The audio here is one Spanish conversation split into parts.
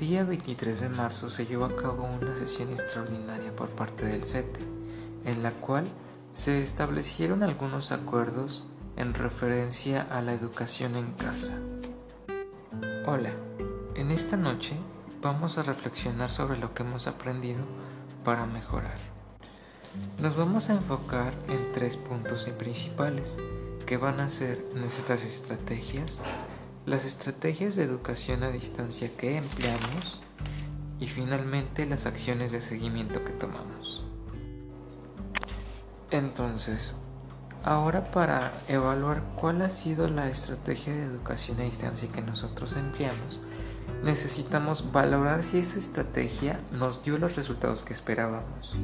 día 23 de marzo se llevó a cabo una sesión extraordinaria por parte del CETE, en la cual se establecieron algunos acuerdos en referencia a la educación en casa. Hola, en esta noche vamos a reflexionar sobre lo que hemos aprendido para mejorar. Nos vamos a enfocar en tres puntos principales que van a ser nuestras estrategias, las estrategias de educación a distancia que empleamos y finalmente las acciones de seguimiento que tomamos. Entonces, ahora para evaluar cuál ha sido la estrategia de educación a distancia que nosotros empleamos, necesitamos valorar si esa estrategia nos dio los resultados que esperábamos.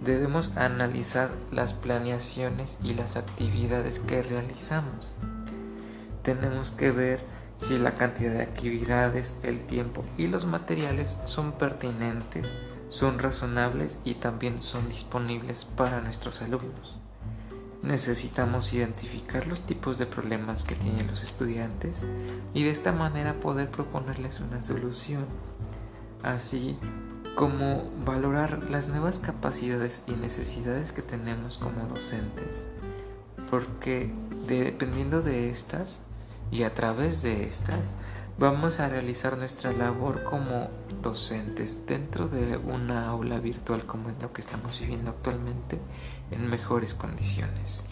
Debemos analizar las planeaciones y las actividades que realizamos tenemos que ver si la cantidad de actividades, el tiempo y los materiales son pertinentes, son razonables y también son disponibles para nuestros alumnos. Necesitamos identificar los tipos de problemas que tienen los estudiantes y de esta manera poder proponerles una solución, así como valorar las nuevas capacidades y necesidades que tenemos como docentes, porque dependiendo de estas, y a través de estas vamos a realizar nuestra labor como docentes dentro de una aula virtual como es lo que estamos viviendo actualmente en mejores condiciones.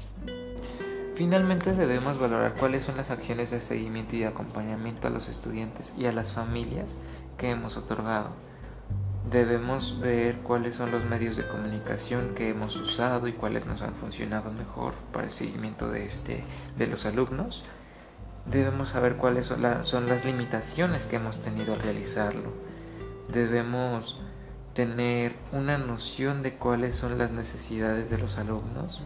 Finalmente debemos valorar cuáles son las acciones de seguimiento y de acompañamiento a los estudiantes y a las familias que hemos otorgado. Debemos ver cuáles son los medios de comunicación que hemos usado y cuáles nos han funcionado mejor para el seguimiento de este de los alumnos debemos saber cuáles son, las limitaciones que hemos tenido al realizarlo. Debemos tener una noción de cuáles son las necesidades de los alumnos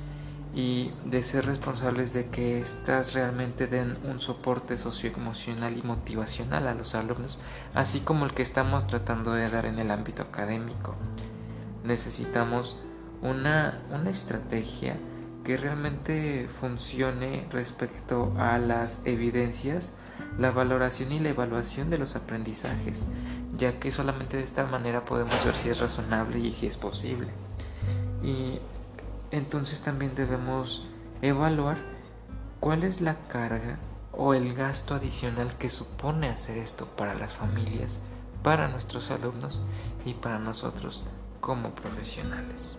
y de ser responsables de que éstas realmente den un soporte socioemocional y motivacional a los alumnos, así como el que estamos tratando de dar en el ámbito académico. Necesitamos una, una estrategia que realmente funcione respecto a las evidencias, la valoración y la evaluación de los aprendizajes, ya que solamente de esta manera podemos ver si es razonable y si es posible. Y entonces también debemos evaluar cuál es la carga o el gasto adicional que supone hacer esto para las familias, para nuestros alumnos y para nosotros como profesionales.